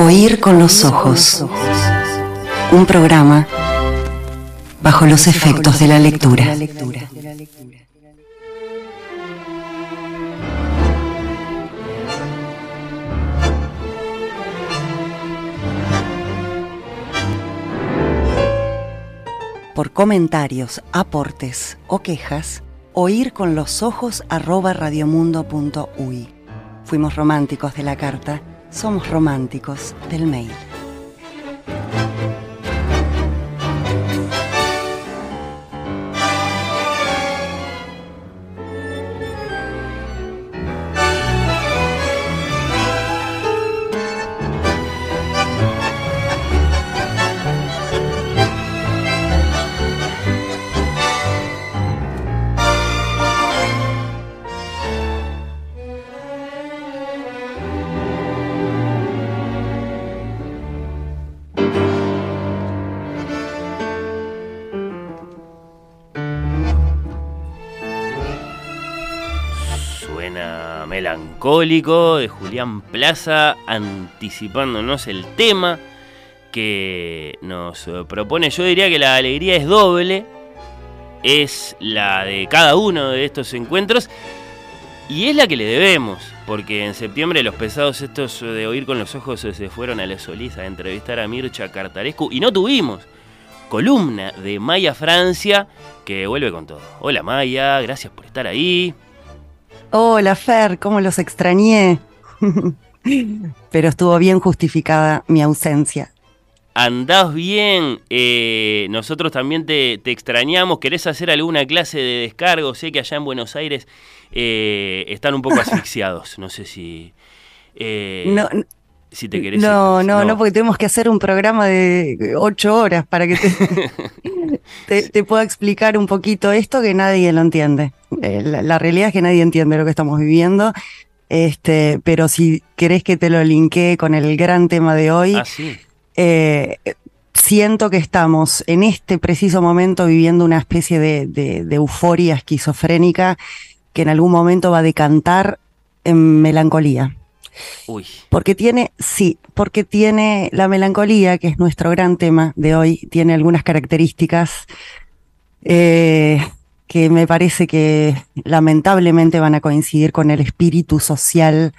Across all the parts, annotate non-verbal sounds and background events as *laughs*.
Oír con los ojos. Un programa bajo los efectos de la lectura. Por comentarios, aportes o quejas, oír con los ojos arroba radiomundo.ui. Fuimos románticos de la carta, somos románticos del mail. De Julián Plaza anticipándonos el tema que nos eh, propone. Yo diría que la alegría es doble, es la de cada uno de estos encuentros y es la que le debemos, porque en septiembre los pesados estos de oír con los ojos se fueron a la Solís a entrevistar a Mircha Cartarescu y no tuvimos columna de Maya Francia que vuelve con todo. Hola Maya, gracias por estar ahí. Hola Fer, cómo los extrañé. *laughs* Pero estuvo bien justificada mi ausencia. Andás bien, eh, nosotros también te, te extrañamos. ¿Querés hacer alguna clase de descargo? Sé que allá en Buenos Aires eh, están un poco *laughs* asfixiados. No sé si. eh, No, si te querés. no, no, no, porque tenemos que hacer un programa de ocho horas para que te, *laughs* te, te pueda explicar un poquito esto que nadie lo entiende. Eh, la, la realidad es que nadie entiende lo que estamos viviendo. Este, pero si querés que te lo linkee con el gran tema de hoy, Ah, sí. eh, siento que estamos en este preciso momento viviendo una especie de, de- de euforia esquizofrénica que en algún momento va a decantar en melancolía. Porque tiene, sí, porque tiene la melancolía, que es nuestro gran tema de hoy, tiene algunas características eh, que me parece que lamentablemente van a coincidir con el espíritu social,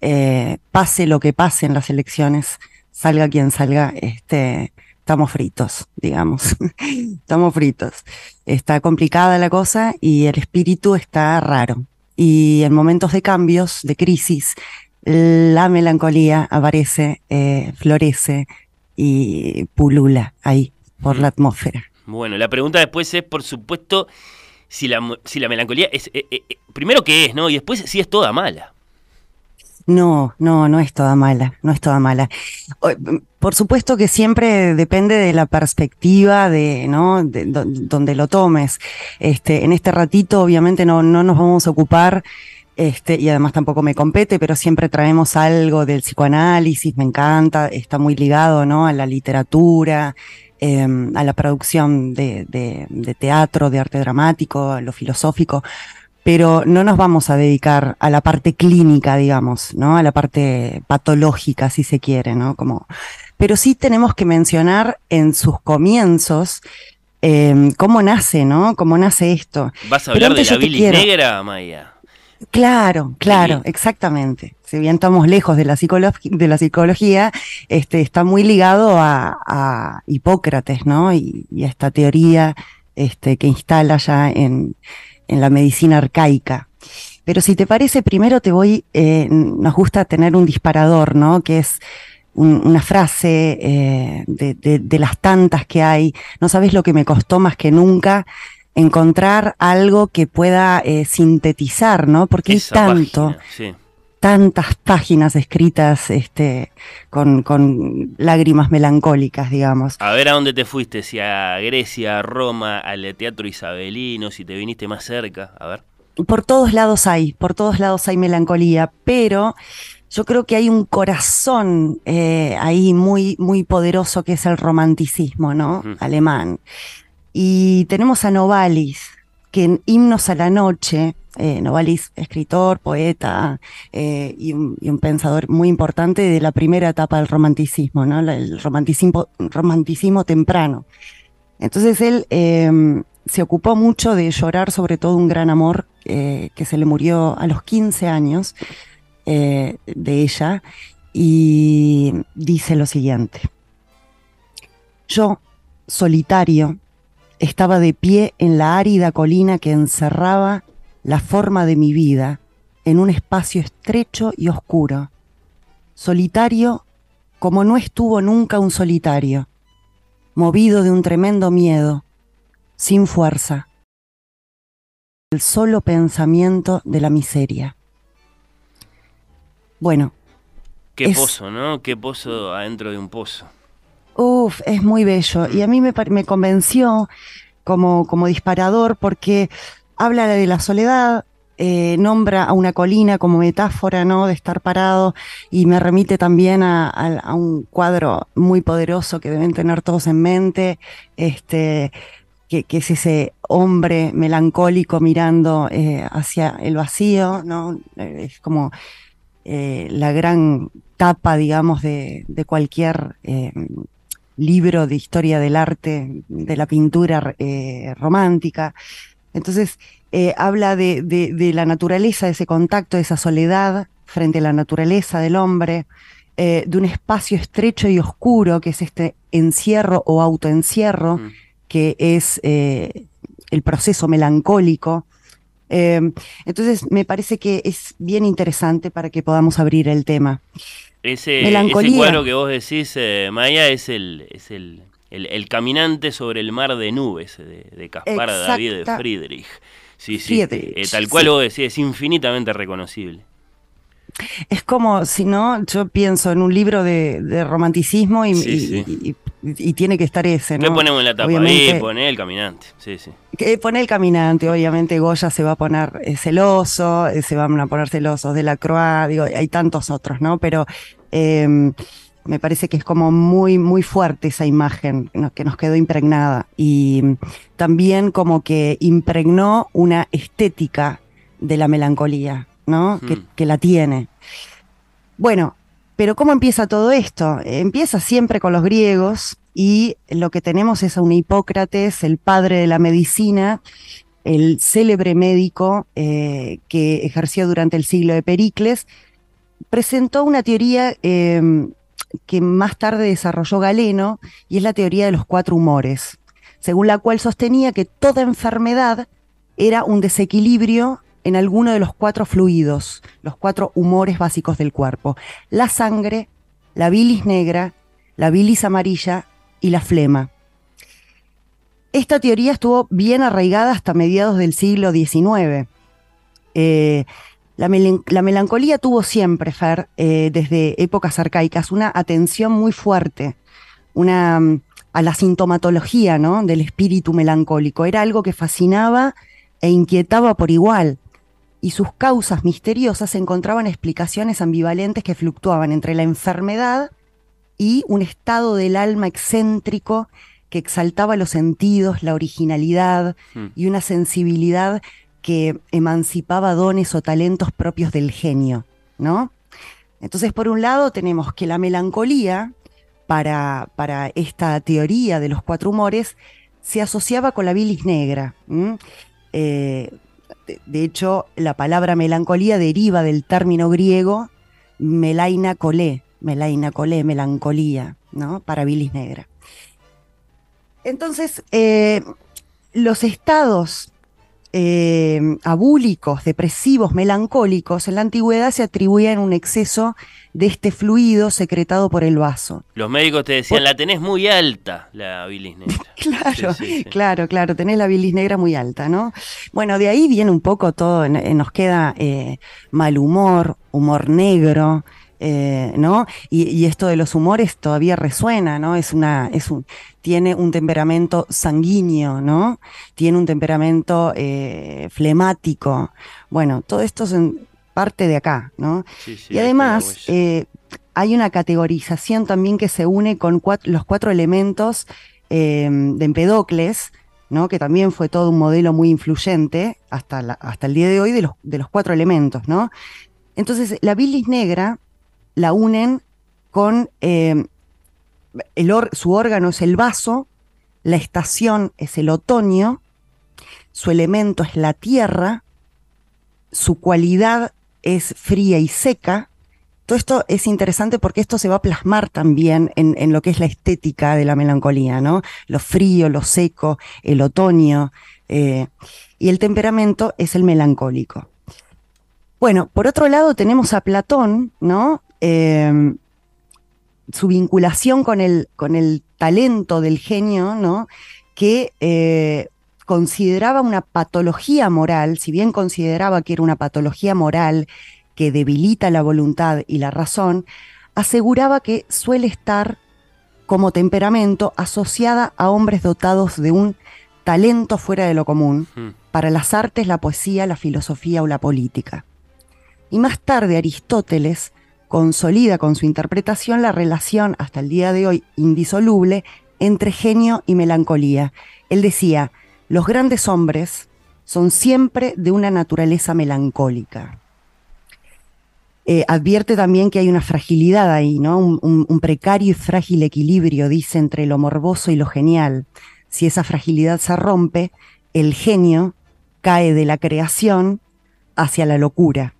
eh, pase lo que pase en las elecciones, salga quien salga, este, estamos fritos, digamos, *laughs* estamos fritos. Está complicada la cosa y el espíritu está raro. Y en momentos de cambios, de crisis, la melancolía aparece, eh, florece y pulula ahí por la atmósfera. Bueno, la pregunta después es, por supuesto, si la, si la melancolía es. eh, eh, eh, primero, ¿qué es, no? Y después, si es toda mala. No, no, no es toda mala, no es toda mala. Por supuesto que siempre depende de la perspectiva de, ¿no? De, do- donde lo tomes. Este, en este ratito, obviamente, no, no nos vamos a ocupar, este, y además tampoco me compete, pero siempre traemos algo del psicoanálisis, me encanta, está muy ligado, ¿no? A la literatura, em, a la producción de, de- de teatro, de arte dramático, a lo filosófico pero no nos vamos a dedicar a la parte clínica, digamos, ¿no? A la parte patológica, si se quiere, ¿no? Como, pero sí tenemos que mencionar en sus comienzos eh, cómo nace, ¿no? Cómo nace esto. ¿Vas a hablar de la bilis quiero- negra, Maya? Claro, claro, exactamente. Si bien estamos lejos de la, psicolo- de la psicología, este, está muy ligado a, a Hipócrates, ¿no? Y, y a esta teoría este, que instala ya en, en la medicina arcaica. Pero si te parece, primero te voy, eh, nos gusta tener un disparador, ¿no? Que es un- una frase eh, de, de- de las tantas que hay. No sabes lo que me costó más que nunca encontrar algo que pueda eh, sintetizar, ¿no? Porque Esa hay tanto, página, sí. tantas páginas escritas este, con, con lágrimas melancólicas, digamos. A ver a dónde te fuiste, si a Grecia, a Roma, al Teatro Isabelino, si te viniste más cerca. A ver. por todos lados hay, por todos lados hay melancolía, pero yo creo que hay un corazón eh, ahí muy, muy poderoso que es el romanticismo, ¿no? Alemán. Y tenemos a Novalis que en Himnos a la Noche, eh, Novalis, escritor, poeta eh, y, un, pensador muy importante de la primera etapa del romanticismo, ¿no? el romanticismo, romanticismo temprano. Entonces él em, se ocupó mucho de llorar sobre todo un gran amor eh, que se le murió a los 15 años de ella y dice lo siguiente. Yo, solitario, estaba de pie en la árida colina que encerraba la forma de mi vida en un espacio estrecho y oscuro, solitario como no estuvo nunca un solitario, movido de un tremendo miedo, sin fuerza, el solo pensamiento de la miseria. Bueno. Qué pozo, ¿no? Qué pozo adentro de un pozo. Uf, es muy bello. Y a mí me, convenció como, como disparador porque habla de la soledad, eh, nombra a una colina como metáfora, ¿no? De estar parado y me remite también a, un cuadro muy poderoso que deben tener todos en mente, este, que, es ese hombre melancólico mirando eh, hacia el vacío, ¿no? Eh, es como la gran tapa, digamos, de cualquier libro de historia del arte, de la pintura romántica. Entonces, eh, habla de, la naturaleza, de ese contacto, de esa soledad frente a la naturaleza del hombre, eh, de un espacio estrecho y oscuro, que es este encierro o autoencierro, mm. que es eh, el proceso melancólico. entonces, me parece que es bien interesante para que podamos abrir el tema. Ese, ese cuadro que vos decís, Maya, es el, es el el, caminante sobre el mar de nubes de, Caspar David de Friedrich. Sí, sí. Eh, tal cual vos decís, es infinitamente reconocible. Es como, si no, yo pienso en un libro de, romanticismo y, tiene que estar ese, ¿no? ¿Qué ponemos en la tapa? Ahí pone el caminante, sí, sí. Que pone el caminante, obviamente Goya se va a poner eh, celoso, eh, se van a poner celosos de la Croix, digo, hay tantos otros, ¿no? Pero em, me parece que es como muy, muy fuerte esa imagen que nos quedó impregnada y también como que impregnó una estética de la melancolía, ¿no? Que, hmm. la tiene. Bueno, pero ¿cómo empieza todo esto? Empieza siempre con los griegos y lo que tenemos es a un Hipócrates, el padre de la medicina, el célebre médico eh, que ejerció durante el siglo de Pericles, presentó una teoría eh, que más tarde desarrolló Galeno, y es la teoría de los cuatro humores, según la cual sostenía que toda enfermedad era un desequilibrio en alguno de los cuatro fluidos, los cuatro humores básicos del cuerpo, la sangre, la bilis negra, la bilis amarilla y la flema. Esta teoría estuvo bien arraigada hasta mediados del siglo XIX. La, melancolía tuvo siempre, Fer, eh, desde épocas arcaicas, una atención muy fuerte, una, mm, a la sintomatología ¿no? del espíritu melancólico. Era algo que fascinaba e inquietaba por igual. Y sus causas misteriosas encontraban explicaciones ambivalentes que fluctuaban entre la enfermedad y un estado del alma excéntrico que exaltaba los sentidos, la originalidad hmm. y una sensibilidad que emancipaba dones o talentos propios del genio, ¿no? Entonces, por un lado, tenemos que la melancolía, para, para esta teoría de los cuatro humores, se asociaba con la bilis negra. Eh, de, hecho, la palabra melancolía deriva del término griego melaina colé, melaina colé, melancolía, ¿no? Para bilis negra. Entonces, eh, los estados eh, abúlicos, depresivos, melancólicos, en la antigüedad se atribuían un exceso de este fluido secretado por el vaso. Los médicos te decían, la tenés muy alta, la bilis negra. *laughs* claro, claro, claro, tenés la bilis negra muy alta, ¿no? Bueno, de ahí viene un poco todo, nos queda eh, mal humor, humor negro, eh, ¿no? Y, esto de los humores todavía resuena, ¿no? Es una, es un, tiene un temperamento sanguíneo, ¿no? Tiene un temperamento eh, flemático. Bueno, todo esto es parte de acá, ¿no? y además eh, hay una categorización también que se une con los cuatro elementos de Empedocles, ¿no? que también fue todo un modelo muy influyente hasta, hasta el día de hoy de los, de los cuatro elementos. ¿no? Entonces, la bilis negra la unen con eh, su órgano es el vaso, la estación es el otoño, su elemento es la tierra, su cualidad es fría y seca. Todo esto es interesante porque esto se va a plasmar también en, lo que es la estética de la melancolía, ¿no? Lo frío, lo seco, el otoño. Eh, y el temperamento es el melancólico. Bueno, por otro lado tenemos a Platón, ¿no? Eh, su vinculación con el, con el talento del genio, ¿no? Que eh, consideraba una patología moral, si bien consideraba que era una patología moral que debilita la voluntad y la razón, aseguraba que suele estar como temperamento asociada a hombres dotados de un talento fuera de lo común hmm. para las artes, la poesía, la filosofía o la política. Y más tarde Aristóteles consolida con su interpretación la relación hasta el día de hoy indisoluble entre genio y melancolía. Él decía, los grandes hombres son siempre de una naturaleza melancólica. Eh, advierte también que hay una fragilidad ahí, ¿no? un, precario y frágil equilibrio, dice, entre lo morboso y lo genial. Si esa fragilidad se rompe, el genio cae de la creación hacia la locura.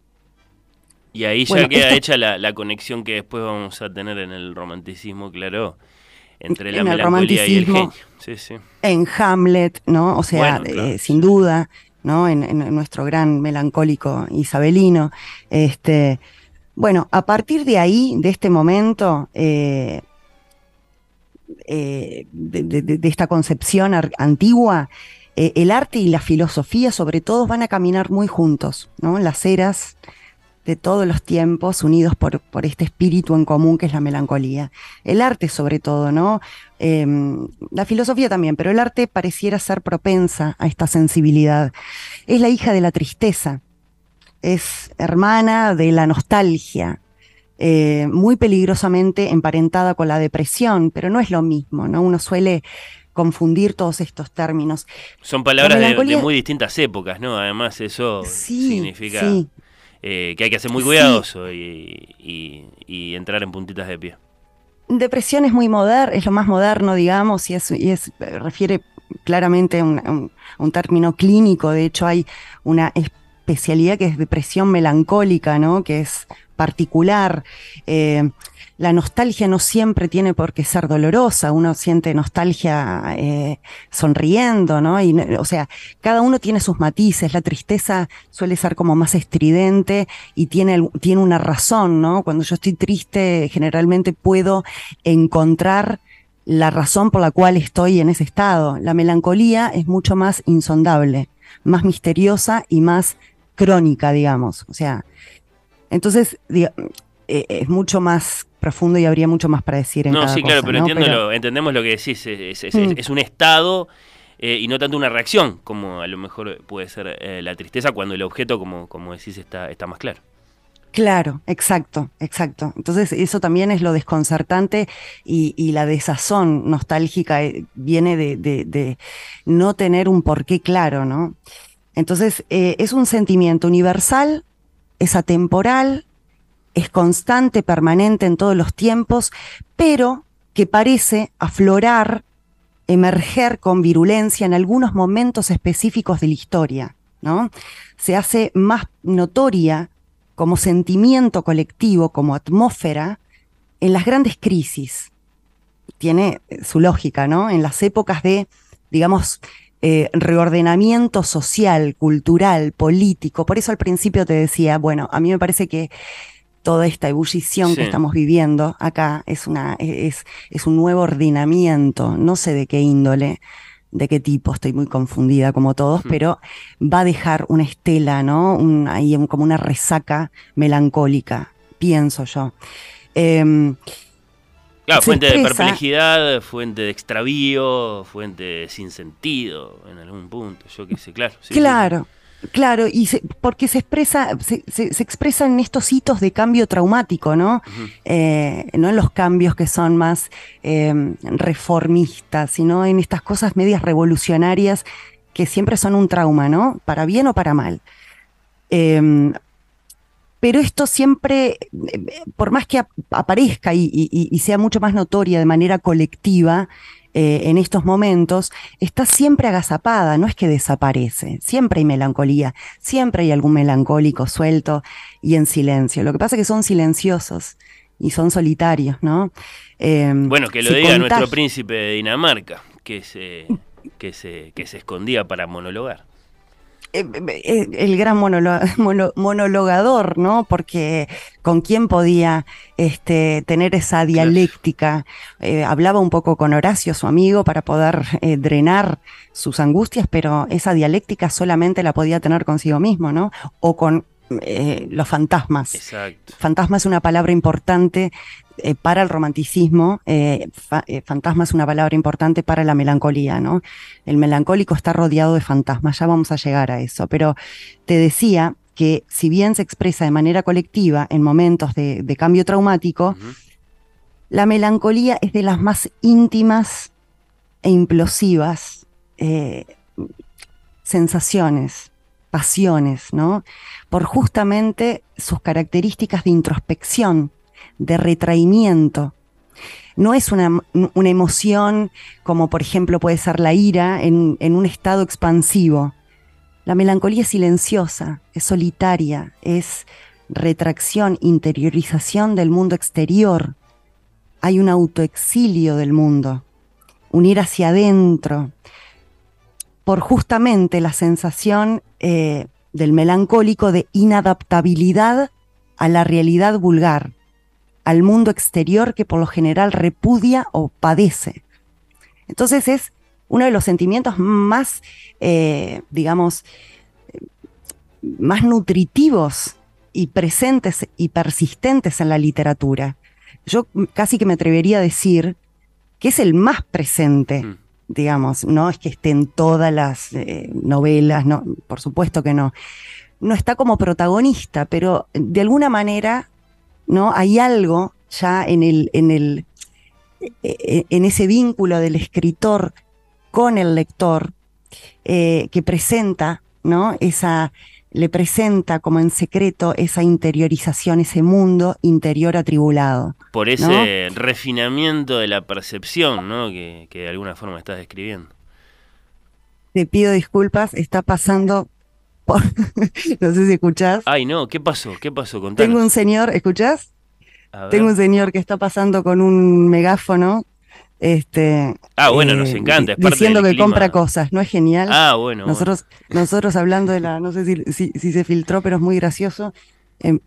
Y ahí ya queda hecha la, conexión que después vamos a tener en el romanticismo, claro, entre la melancolía y el genio. En Hamlet, ¿no? O sea, eh, sin duda, ¿no? En, nuestro gran melancólico isabelino. Este, bueno, a partir de ahí, de este momento, eh, eh, de, esta concepción antigua, el arte y la filosofía, sobre todo, van a caminar muy juntos, ¿no? Las eras de todos los tiempos, unidos por, por, este espíritu en común que es la melancolía. El arte sobre todo, ¿no? Em, la filosofía también, pero el arte pareciera ser propensa a esta sensibilidad. Es la hija de la tristeza, es hermana de la nostalgia, eh, muy peligrosamente emparentada con la depresión, pero no es lo mismo, ¿no? Uno suele confundir todos estos términos. Son palabras de, muy distintas épocas, ¿no? Además, eso significa eh, que hay que ser muy cuidadoso y, entrar en puntitas de pie. Depresión es muy moderno, es lo más moderno, digamos, y es, y es refiere claramente a un, un, término clínico. De hecho, hay una especialidad que es depresión melancólica, ¿no? Que es particular. Eh, la nostalgia no siempre tiene por qué ser dolorosa, uno siente nostalgia eh, sonriendo, ¿no? Y, o sea, cada uno tiene sus matices, la tristeza suele ser como más estridente y tiene, tiene una razón, ¿no? Cuando yo estoy triste, generalmente puedo encontrar la razón por la cual estoy en ese estado. La melancolía es mucho más insondable, más misteriosa y más crónica, digamos. O sea, entonces, eh, es mucho más profundo y habría mucho más para decir en No, sí, claro, pero, entendemos lo que decís. Es, mm. un estado eh, y no tanto una reacción, como a lo mejor puede ser eh, la tristeza cuando el objeto, como, como decís, está, está más claro. Claro, exacto, exacto. Entonces eso también es lo desconcertante y, la desazón nostálgica viene de, no tener un porqué claro, ¿no? Entonces es un sentimiento universal, es atemporal, es constante, permanente en todos los tiempos, pero que parece aflorar, emerger con virulencia en algunos momentos específicos de la historia, ¿no? Se hace más notoria como sentimiento colectivo, como atmósfera, en las grandes crisis. Tiene eh, su lógica, ¿no? En las épocas de, digamos, eh, reordenamiento social, cultural, político. Por eso al principio te decía, bueno, a mí me parece que toda esta ebullición que estamos viviendo acá es, una, es, es un nuevo ordenamiento, no sé de qué índole, de qué tipo, estoy muy confundida como todos, hmm. pero va a dejar una estela, ¿no? Un, ahí como una resaca melancólica, pienso yo. Em, claro, fuente de perplejidad, fuente de extravío, fuente de sinsentido en algún punto, yo qué sé, claro. claro. Claro, y porque se expresa, se, se, expresan estos hitos de cambio traumático, ¿no? Eh, no en los cambios que son más em, reformistas, sino en estas cosas medias revolucionarias que siempre son un trauma, ¿no? Para bien o para mal. Em, pero esto siempre, por más que aparezca y, sea mucho más notoria de manera colectiva, eh, en estos momentos, está siempre agazapada, no es que desaparece, siempre hay melancolía, siempre hay algún melancólico suelto y en silencio. Lo que pasa es que son silenciosos y son solitarios, ¿no? Em, bueno, que lo diga nuestro príncipe de Dinamarca, que se, que se, que se escondía para monologar. Eh, eh, el gran *laughs* monologador, ¿no? Porque con quién podía este, tener esa dialéctica. Eh, hablaba un poco con Horacio, su amigo, para poder drenar sus angustias, pero esa dialéctica solamente la podía tener consigo mismo, ¿no? O con los fantasmas. Exacto. Fantasma es una palabra importante eh, para el romanticismo, eh, eh, fantasma es una palabra importante para la melancolía, ¿no? El melancólico está rodeado de fantasmas, ya vamos a llegar a eso, pero te decía que si bien se expresa de manera colectiva en momentos de, cambio traumático, la melancolía es de las más íntimas e implosivas sensaciones, pasiones, ¿no? Por justamente sus características de introspección, de retraimiento. No es una, emoción como por ejemplo puede ser la ira en, en un estado expansivo. La melancolía es silenciosa, es solitaria, es retracción, interiorización del mundo exterior. Hay un autoexilio del mundo, un ir hacia adentro, por justamente la sensación eh, del melancólico de inadaptabilidad a la realidad vulgar al mundo exterior que por lo general repudia o padece. Entonces es uno de los sentimientos más, eh, digamos, más nutritivos y presentes y persistentes en la literatura. Yo casi que me atrevería a decir que es el más presente, mm. digamos, no es que esté en todas las eh, novelas, no, por supuesto que no. No está como protagonista, pero de alguna manera ¿no? Hay algo ya en el, en el, e, e, en ese vínculo del escritor con el lector eh, que presenta, ¿no? Esa, le presenta como en secreto esa interiorización, ese mundo interior atribulado. Por ese refinamiento de la percepción, ¿no? Que, que de alguna forma estás describiendo. Te pido disculpas, está pasando *laughs* no sé si escuchás. Ay, no, ¿qué pasó? ¿Qué pasó? Tengo un señor, ¿escuchás? Tengo un señor que está pasando con un megáfono. Este, ah, bueno, nos eh, encanta. diciendo que compra cosas, ¿no es genial? Ah, bueno. Nosotros, nosotros hablando de la, no sé si, si, se filtró, pero es muy gracioso. Eh,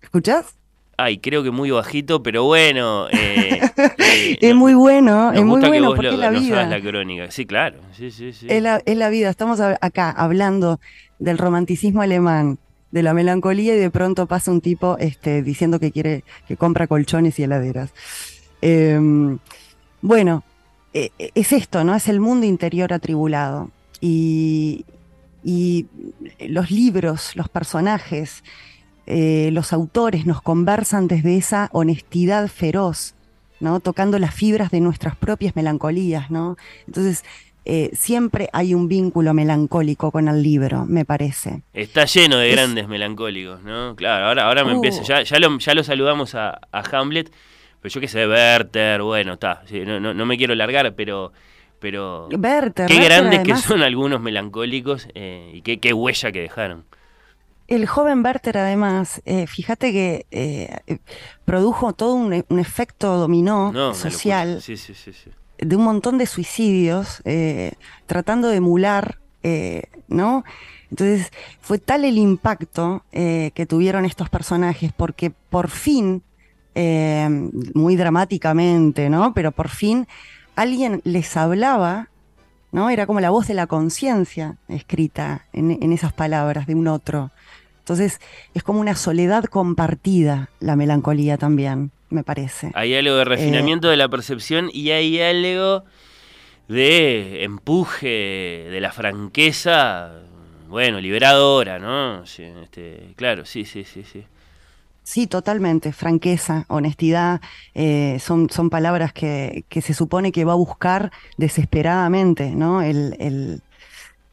¿Escuchás? Ay, creo que muy bajito, pero bueno. Eh, *laughs* es muy bueno, es muy bueno porque es la vida. la crónica. Sí, claro. Sí, sí, sí. Es la, es la vida. Estamos acá hablando del romanticismo alemán, de la melancolía y de pronto pasa un tipo este, diciendo que quiere, que compra colchones y heladeras. Em, bueno, e, e, es esto, ¿no? Es el mundo interior atribulado. Y, los libros, los personajes, eh, los autores nos conversan desde esa honestidad feroz, ¿no? Tocando las fibras de nuestras propias melancolías, ¿no? Entonces, eh, siempre hay un vínculo melancólico con el libro, me parece. Está lleno de grandes melancólicos, ¿no? Claro, ahora, ahora me uh. empiezo, ya, ya, lo, ya lo saludamos a, Hamlet, pero yo qué sé, Werther, bueno, está, no, no, me quiero largar, pero... Pero Werther, qué grandes que son algunos melancólicos eh, y qué, qué huella que dejaron. El joven Werther, además, eh, fíjate que produjo todo un, efecto dominó social. Sí, sí, sí, sí de un montón de suicidios, eh, tratando de emular, eh, ¿no? Entonces fue tal el impacto eh, que tuvieron estos personajes porque por fin, muy dramáticamente, ¿no? Pero por fin alguien les hablaba, ¿no? Era como la voz de la conciencia escrita en esas palabras de un otro. Entonces es como una soledad compartida la melancolía también me parece. Hay algo de refinamiento de la percepción y hay algo de empuje, de la franqueza bueno, liberadora, ¿no? este, claro, sí, sí, sí, sí. Sí, totalmente. Franqueza, honestidad, eh, son, son palabras que, que, se supone que va a buscar desesperadamente, ¿no? El, el,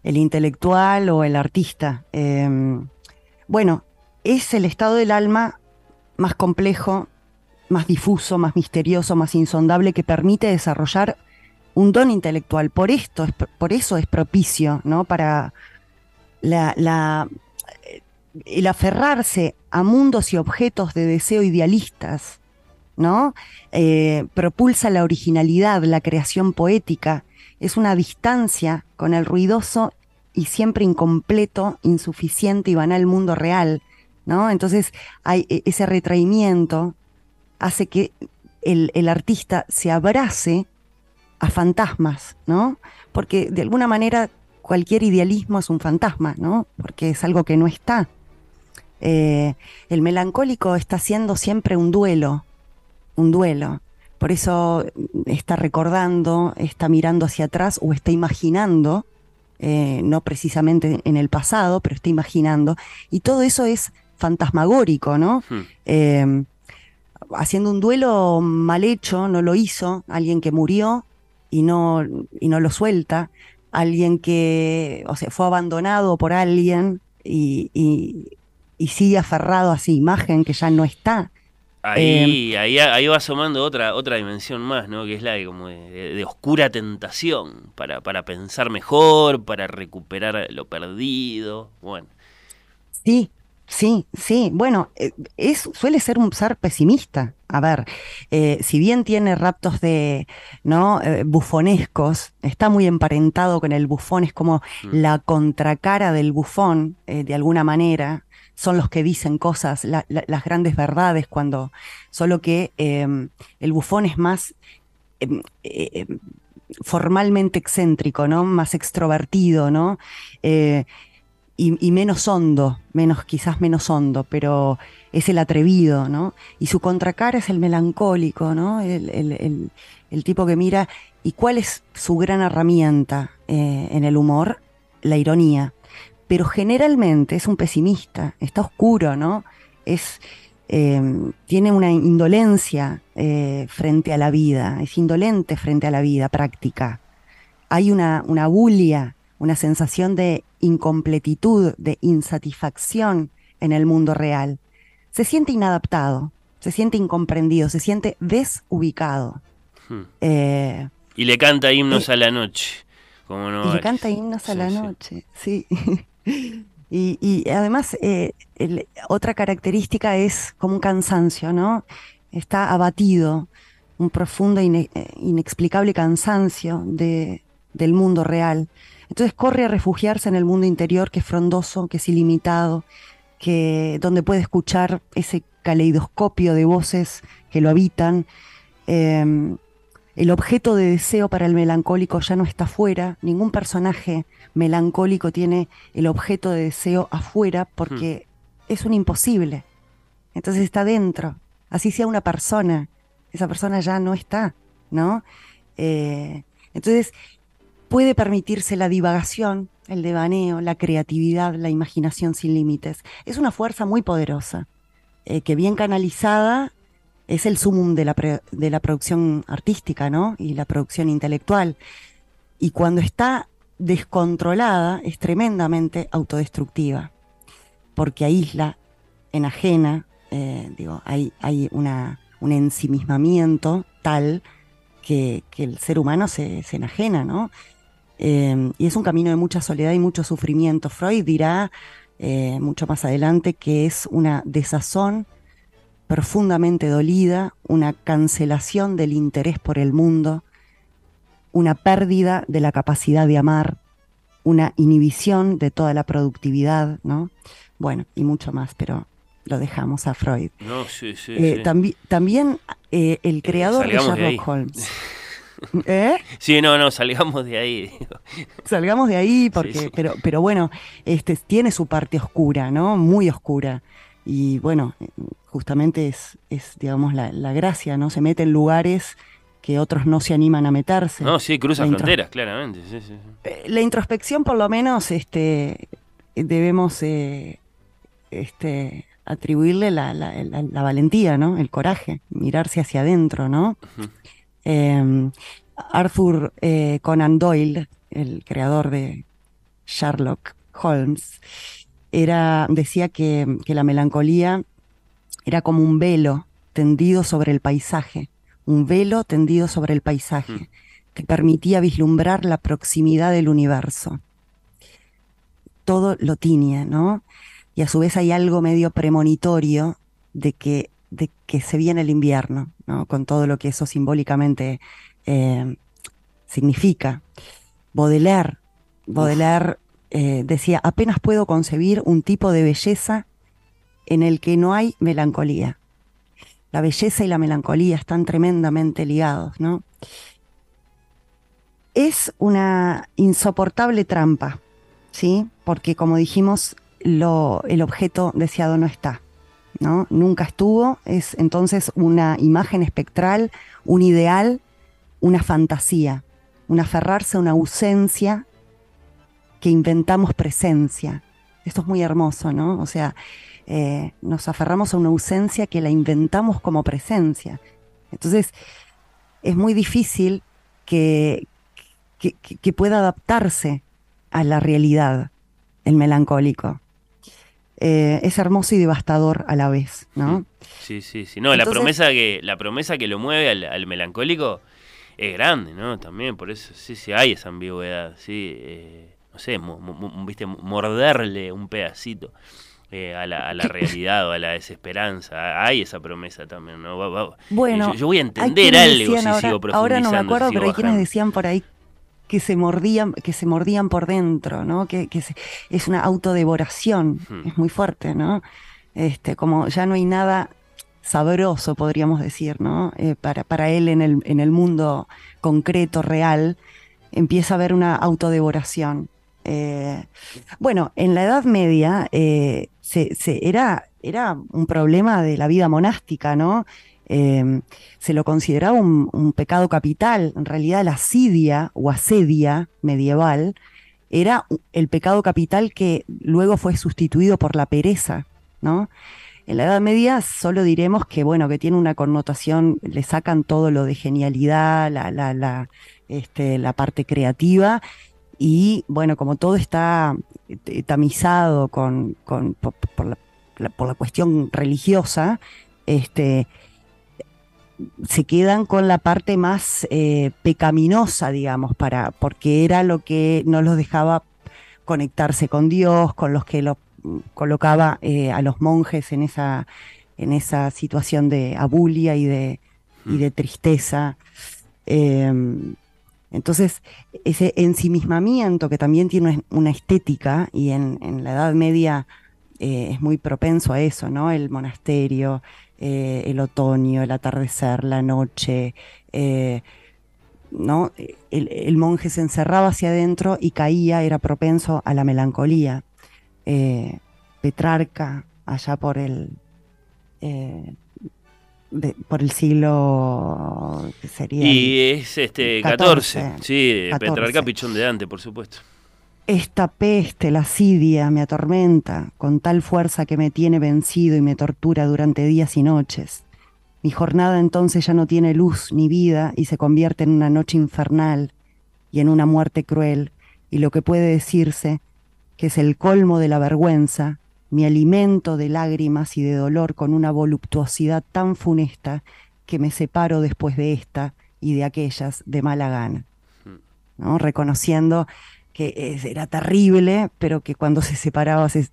el intelectual o el artista. Em, bueno, es el estado del alma más complejo, más difuso, más misterioso, más insondable que permite desarrollar un don intelectual. Por esto, por eso es propicio, ¿no? Para el aferrarse a mundos y objetos de deseo idealistas, ¿no? Eh, propulsa la originalidad, la creación poética, es una distancia con el ruidoso y siempre incompleto, insuficiente y banal mundo real, ¿no? Entonces hay e, ese retraimiento hace que el, artista se abrace a fantasmas, ¿no? Porque de alguna manera cualquier idealismo es un fantasma, ¿no? Porque es algo que no está. Eh, el melancólico está haciendo siempre un duelo, un duelo. Por eso está recordando, está mirando hacia atrás o está imaginando, eh, no precisamente en el pasado, pero está imaginando. Y todo eso es fantasmagórico, ¿no? Hmm. Eh, haciendo un duelo mal hecho, no lo hizo, alguien que murió y no, y no lo suelta, alguien que, o sea, fue abandonado por alguien y, y sigue aferrado a esa imagen que ya no está. Ahí, em, ahí, va asomando otra, otra dimensión más, ¿no? Que es la de, como de, oscura tentación para, para pensar mejor, para recuperar lo perdido. Bueno. Sí, Sí, sí, bueno, eh, es, suele ser un ser pesimista. A ver, eh, si bien tiene raptos de, ¿no? Eh, bufonescos, está muy emparentado con el bufón, es como mm. la contracara del bufón, de alguna manera son los que dicen cosas, las grandes verdades, cuando solo que em, el bufón es más em, em, formalmente excéntrico, ¿no? Más extrovertido, ¿no? Eh, y, menos hondo, menos, quizás menos hondo, pero es el atrevido, ¿no? Y su contracara es el melancólico, ¿no? El, tipo que mira. ¿Y cuál es su gran herramienta eh, en el humor? La ironía pero generalmente es un pesimista, está oscuro, ¿no? Es, em, tiene una indolencia eh, frente a la vida, es indolente frente a la vida práctica. Hay una, una bulia, una sensación de incompletitud, de insatisfacción en el mundo real. Se siente inadaptado, se siente incomprendido, se siente desubicado. Hmm. Eh, y le canta himnos a la noche. Como no y le canta himnos a la noche, sí. *laughs* Y, además, eh, otra característica es como un cansancio, ¿no? Está abatido, un profundo e inexplicable cansancio de, del mundo real. Entonces corre a refugiarse en el mundo interior que es frondoso, que es ilimitado, que, donde puede escuchar ese caleidoscopio de voces que lo habitan. Em, el objeto de deseo para el melancólico ya no está afuera, ningún personaje melancólico tiene el objeto de deseo afuera porque hmm. es un imposible. Entonces está dentro. Así sea una persona, esa persona ya no está, ¿no? Eh, entonces puede permitirse la divagación, el devaneo, la creatividad, la imaginación sin límites. Es una fuerza muy poderosa, eh, que bien canalizada es el sumum de la, de la producción artística, ¿no? Y la producción intelectual. Y cuando está descontrolada es tremendamente autodestructiva, porque aísla, enajena, eh, digo, hay, hay una, un ensimismamiento tal que, el ser humano se, enajena, ¿no? Eh, y es un camino de mucha soledad y mucho sufrimiento. Freud dirá eh, mucho más adelante que es una desazón profundamente dolida, una cancelación del interés por el mundo, una pérdida de la capacidad de amar, una inhibición de toda la productividad, ¿no? Bueno, y mucho más, pero lo dejamos a Freud. No, sí, sí, eh, también eh, el eh, creador de Sherlock Holmes. *laughs* ¿Eh? Sí, no, no, salgamos de ahí. Salgamos de ahí porque, pero, pero bueno, este tiene su parte oscura, ¿no? Muy oscura. Y bueno, justamente es, es digamos, la, la gracia, ¿no? Se mete en lugares que otros no se animan a meterse. No, sí, cruza fronteras, claramente. Eh, la introspección, por lo menos, este, debemos eh, este, atribuirle la, la, valentía, ¿no? El coraje, mirarse hacia adentro, ¿no? Em, Arthur eh, Conan Doyle, el creador de Sherlock Holmes, era, decía que, que la melancolía era como un velo tendido sobre el paisaje, un velo tendido sobre el paisaje, que permitía vislumbrar la proximidad del universo. Todo lo tiñe, ¿no? Y a su vez hay algo medio premonitorio de que, de que se viene el invierno, ¿no? Con todo lo que eso simbólicamente eh, significa. Baudelaire, Baudelaire eh, decía, apenas puedo concebir un tipo de belleza en el que no hay melancolía. La belleza y la melancolía están tremendamente ligados, ¿no? Es una insoportable trampa, ¿sí? Porque como dijimos, lo, el objeto deseado no está, ¿no? Nunca estuvo, es entonces una imagen espectral, un ideal, una fantasía, un aferrarse a una ausencia que inventamos presencia. Esto es muy hermoso, ¿no? O sea, eh, nos aferramos a una ausencia que la inventamos como presencia. Entonces, es muy difícil que, que, pueda adaptarse a la realidad el melancólico. Eh, es hermoso y devastador a la vez, ¿no? Sí, sí, sí. No, la, promesa que, la promesa que lo mueve al, melancólico es grande, ¿no? También, por eso sí, sí hay esa ambigüedad, sí. Eh, no sé, viste, morderle un pedacito. Eh, a, la, realidad o a la desesperanza. Hay esa promesa también, ¿no? Bueno, yo, voy a entender algo si sigo profundizando. Ahora no me acuerdo, pero hay quienes decían por ahí que se mordían, que se mordían por dentro, ¿no? Que, es una autodevoración, hmm. es muy fuerte, ¿no? Este, como ya no hay nada sabroso, podríamos decir, ¿no? Eh, para, para él en el, en el mundo concreto, real, empieza a haber una autodevoración. Eh, bueno, en la Edad Media eh, era, era un problema de la vida monástica, ¿no? Em, se lo consideraba un, pecado capital. En realidad la asidia o asedia medieval era el pecado capital que luego fue sustituido por la pereza, ¿no? En la Edad Media solo diremos que, bueno, que tiene una connotación, le sacan todo lo de genialidad, la, la, la, este, la parte creativa, y bueno, como todo está eh, tamizado con, con por, la, por, la, cuestión religiosa, este, se quedan con la parte más eh, pecaminosa, digamos, para, porque era lo que no los dejaba conectarse con Dios, con los que lo colocaba eh, a los monjes en esa, en esa situación de abulia y de, y de tristeza. Em, entonces, ese ensimismamiento que también tiene una estética y en, la Edad Media eh, es muy propenso a eso, ¿no? El monasterio, eh, el otoño, el atardecer, la noche, eh, ¿no? El, monje se encerraba hacia adentro y caía, era propenso a la melancolía. Petrarca, allá por el, por el siglo sería y es este 14, sí Petrarca Pichón de Dante por supuesto. Esta peste, la asidia, me atormenta. Con tal fuerza que me tiene vencido y me tortura durante días y noches. Mi jornada entonces ya no tiene luz ni vida y se convierte en una noche infernal y en una muerte cruel, y lo que puede decirse que es el colmo de la vergüenza, mi alimento de lágrimas y de dolor con una voluptuosidad tan funesta que me separo después de esta y de aquellas de mala gana. ¿no? Reconociendo que era terrible, pero que cuando se separaba de,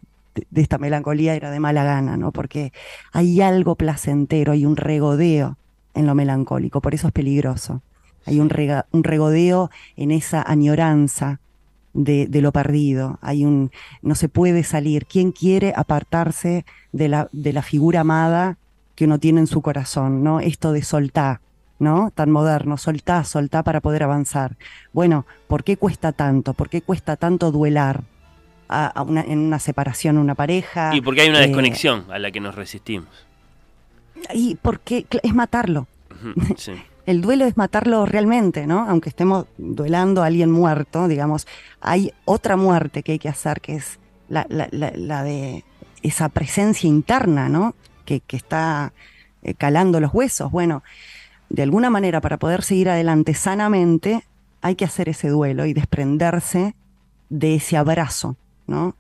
esta melancolía era de mala gana, ¿no? Porque hay algo placentero, hay un regodeo en lo melancólico, por eso es peligroso. Hay un, un regodeo en esa añoranza de, lo perdido. Hay un, no se puede salir. ¿Quién quiere apartarse de la, de la figura amada que uno tiene en su corazón? ¿no? Esto de soltar, ¿no? Tan moderno, soltá, soltá para poder avanzar. Bueno, ¿por qué cuesta tanto? ¿Por qué cuesta tanto duelar a, una, en una separación, una pareja? Y porque hay una eh, desconexión a la que nos resistimos. Y porque es matarlo. *laughs* El duelo es matarlo realmente, ¿no? Aunque estemos duelando a alguien muerto, digamos, hay otra muerte que hay que hacer, que es la, de esa presencia interna, ¿no? Que, está eh, calando los huesos. Bueno, de alguna manera, para poder seguir adelante sanamente, hay que hacer ese duelo y desprenderse de ese abrazo, ¿no?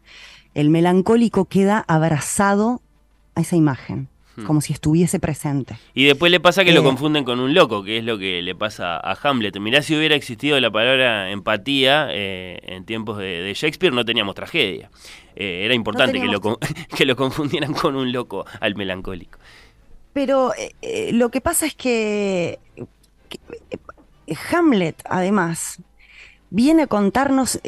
El melancólico queda abrazado a esa imagen. Hmm. como si estuviese presente. Y después le pasa que lo eh, confunden con un loco, que es lo que le pasa a Hamlet. Mirá si hubiera existido la palabra empatía eh, en tiempos de, Shakespeare, no teníamos tragedia. Eh, era importante que, lo, *laughs* que lo confundieran con un loco al melancólico. Pero lo que pasa es que Hamlet, además, viene a contarnos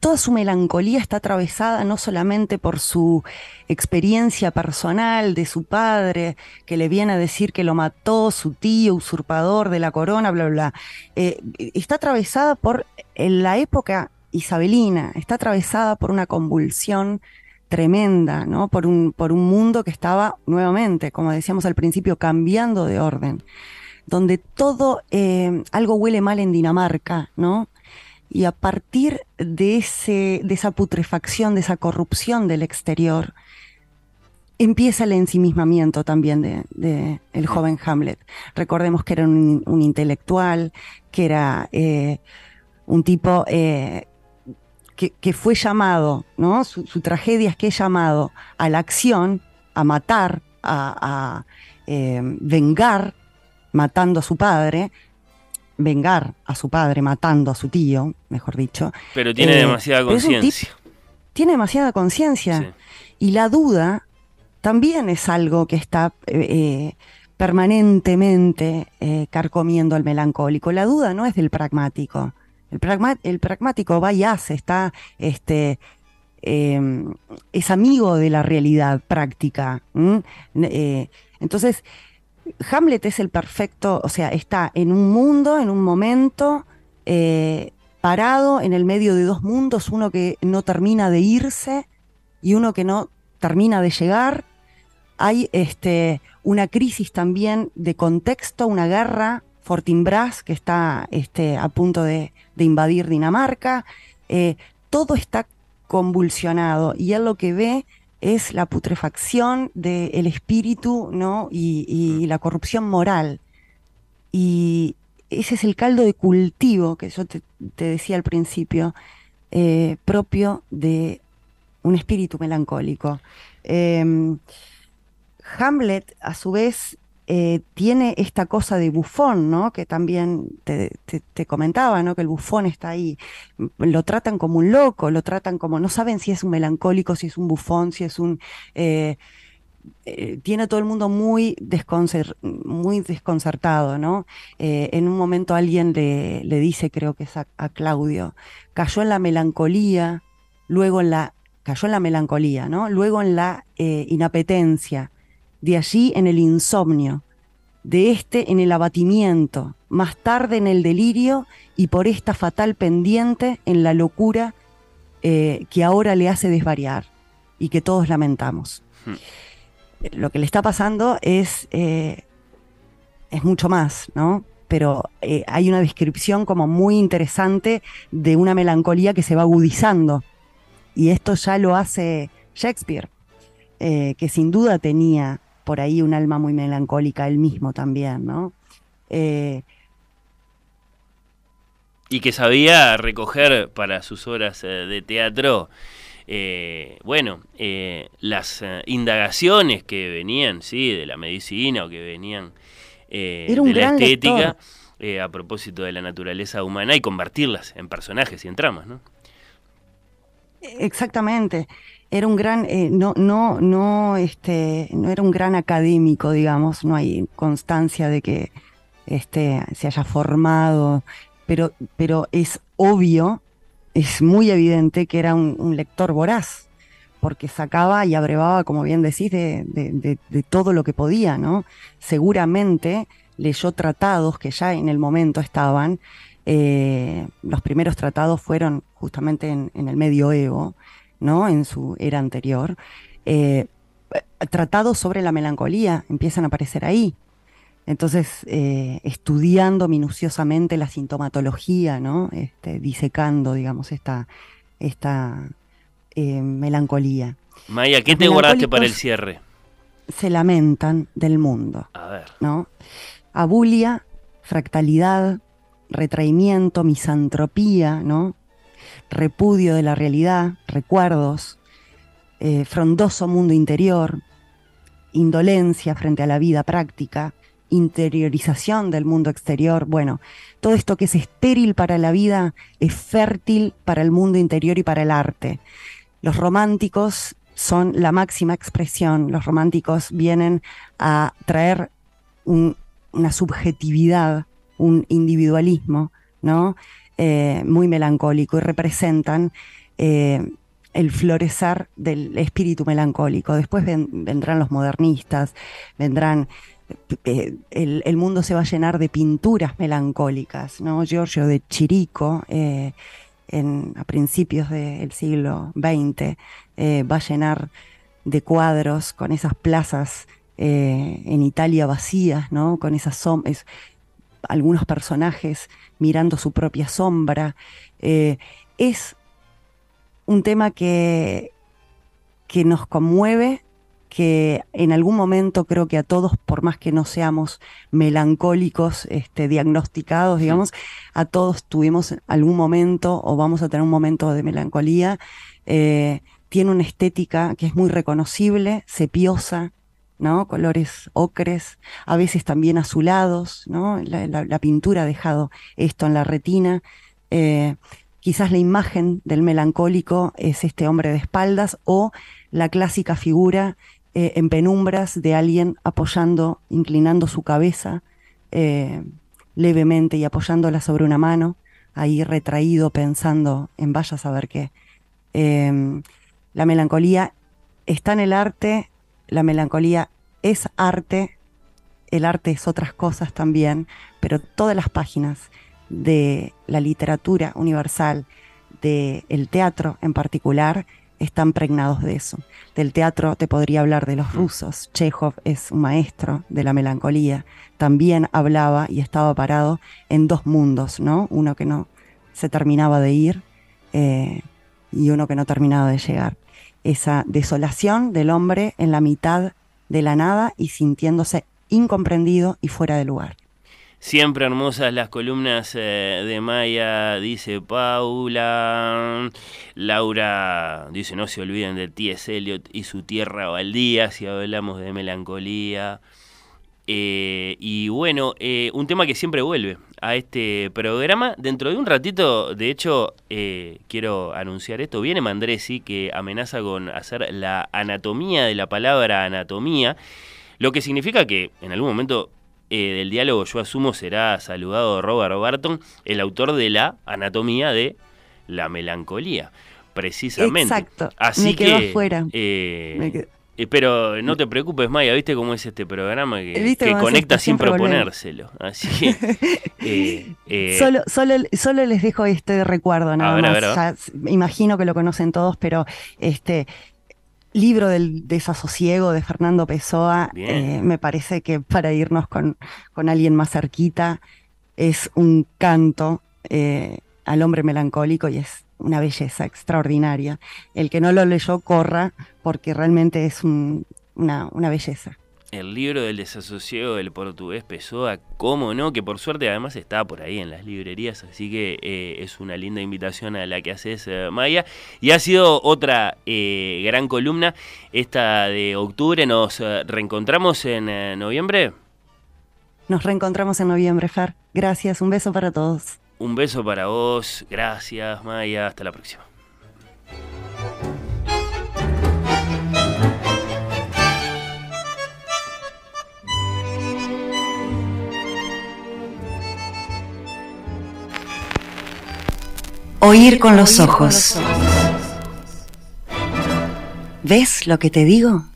toda su melancolía está atravesada no solamente por su experiencia personal de su padre, que le viene a decir que lo mató su tío usurpador de la corona, bla, bla. Eh, está atravesada por la época isabelina, está atravesada por una convulsión tremenda, ¿no? Por un, mundo que estaba nuevamente, como decíamos al principio, cambiando de orden, donde todo, eh, algo huele mal en Dinamarca, ¿no? Y a partir de, ese, de esa putrefacción, de esa corrupción del exterior, empieza el ensimismamiento también de, el joven Hamlet. Recordemos que era un, intelectual, que era eh, un tipo eh, que, fue llamado, ¿no? Su, tragedia es que es llamado a la acción, a matar, a, eh, vengar, matando a su padre, vengar a su padre matando a su tío, mejor dicho. Pero tiene eh, demasiada conciencia. Tiene demasiada conciencia. Y la duda también es algo que está eh, eh, permanentemente carcomiendo al melancólico. La duda no es del pragmático. El, el pragmático va y hace, está, este, em, es amigo de la realidad práctica. entonces, Hamlet es el perfecto, o sea, está en un mundo, en un momento, eh, parado en el medio de dos mundos, uno que no termina de irse y uno que no termina de llegar. Hay este, una crisis también de contexto, una guerra, Fortinbras, que está este, a punto de, invadir Dinamarca. Eh, todo está convulsionado y él lo que ve es la putrefacción del espíritu ¿no? Y, la corrupción moral. Y ese es el caldo de cultivo que yo te, decía al principio, eh, propio de un espíritu melancólico. Em, Hamlet, a su vez, eh, tiene esta cosa de bufón, ¿no? Que también te, comentaba, ¿no? Que el bufón está ahí. Lo tratan como un loco, lo tratan como, no saben si es un melancólico, si es un bufón, si es un... Eh, eh, tiene todo el mundo muy, desconcertado, ¿no? en un momento alguien le, le dice, creo que es a, Claudio, cayó en la melancolía, luego en la, cayó en la melancolía, ¿no? Luego en la inapetencia, de allí en el insomnio, de este en el abatimiento, más tarde en el delirio y por esta fatal pendiente en la locura eh, que ahora le hace desvariar y que todos lamentamos. Hmm. Lo que le está pasando es, eh, es mucho más, ¿no? Pero eh, hay una descripción como muy interesante de una melancolía que se va agudizando. Y esto ya lo hace Shakespeare, que sin duda tenía por ahí un alma muy melancólica él mismo también, ¿no? Eh, y que sabía recoger para sus obras eh, de teatro, eh, bueno, las indagaciones que venían, sí, de la medicina o que venían de la estética, a propósito de la naturaleza humana y convertirlas en personajes y en tramas, ¿no? Exactamente era un gran, eh, no, no, no, este, no era un gran académico, digamos, no hay constancia de que este, se haya formado, pero, pero es obvio, es muy evidente que era un, lector voraz, porque sacaba y abrevaba, como bien decís, de, de, todo lo que podía, ¿no? Seguramente leyó tratados que ya en el momento estaban, eh, los primeros tratados fueron justamente en, en el medioevo, ¿no? En su era anterior. Eh, tratados sobre la melancolía empiezan a aparecer ahí. Entonces, eh, estudiando minuciosamente la sintomatología, ¿no? Este, disecando, digamos, esta, esta eh, melancolía. Maya, ¿qué te guardaste para el cierre? Se lamentan del mundo. A ver. ¿no? Abulia, fractalidad, retraimiento, misantropía, ¿no? Repudio de la realidad, recuerdos, eh, frondoso mundo interior, indolencia frente a la vida práctica, interiorización del mundo exterior. Bueno, todo esto que es estéril para la vida es fértil para el mundo interior y para el arte. Los románticos son la máxima expresión. Los románticos vienen a traer una subjetividad, un individualismo, ¿no? Eh, muy melancólico y representan eh, el florecer del espíritu melancólico. Después vendrán los modernistas, vendrán eh, el, mundo se va a llenar de pinturas melancólicas, ¿no? Giorgio de Chirico, en, a principios del siglo XX, va a llenar de cuadros con esas plazas en Italia vacías, ¿no? Con esas sombras, algunos personajes mirando su propia sombra. Eh, es un tema que, que nos conmueve, que en algún momento creo que a todos, por más que no seamos melancólicos, este, diagnosticados, digamos, a todos tuvimos algún momento o vamos a tener un momento de melancolía. Eh, tiene una estética que es muy reconocible, sepiosa, Colores ocres, a veces también azulados, ¿no? La, pintura ha dejado esto en la retina. Eh, quizás la imagen del melancólico es este hombre de espaldas o la clásica figura eh, en penumbras de alguien apoyando, inclinando su cabeza eh, levemente y apoyándola sobre una mano, ahí retraído pensando en vaya a saber qué. la melancolía está en el arte la melancolía es arte, el arte es otras cosas también, pero todas las páginas de la literatura universal, del teatro en particular, están pregnados de eso. Del teatro te podría hablar de los rusos. Chekhov es un maestro de la melancolía. También hablaba y estaba parado en dos mundos, ¿no? Uno que no se terminaba de ir eh, y uno que no terminaba de llegar esa desolación del hombre en la mitad de la nada y sintiéndose incomprendido y fuera de lugar. Siempre hermosas las columnas eh, de Maya, dice Paula. Laura dice, no se olviden de T.S. Eliot y su tierra baldía, si hablamos de melancolía. Eh, y bueno, eh, un tema que siempre vuelve a este programa. Dentro de un ratito, de hecho, eh, quiero anunciar esto. Viene Mandresi que amenaza con hacer la anatomía de la palabra anatomía. Lo que significa que en algún momento del diálogo yo asumo será saludado Robert Barton, el autor de la anatomía de la melancolía. Precisamente. Exacto. Así Me que, afuera. Eh, pero no te preocupes, Maya, ¿viste cómo es este programa que, conecta sin proponérselo? Así *laughs* eh, eh, solo, solo, solo les dejo este recuerdo, nada más. imagino que lo conocen todos, pero este libro del desasosiego de Fernando Pessoa, me parece que para irnos con, con alguien más cerquita, es un canto al hombre melancólico y es una belleza extraordinaria. El que no lo leyó, corra, porque realmente es una, belleza. El libro del desasosiego del portugués Pessoa, cómo no, que por suerte además está por ahí en las librerías, así que eh, es una linda invitación a la que haces, eh, Maya. Y ha sido otra eh, gran columna, esta de octubre. ¿Nos reencontramos en noviembre? Nos reencontramos en noviembre, Fer. Gracias, un beso para todos. Un beso para vos, gracias Maya, hasta la próxima. Oír con los ojos. ¿Ves lo que te digo?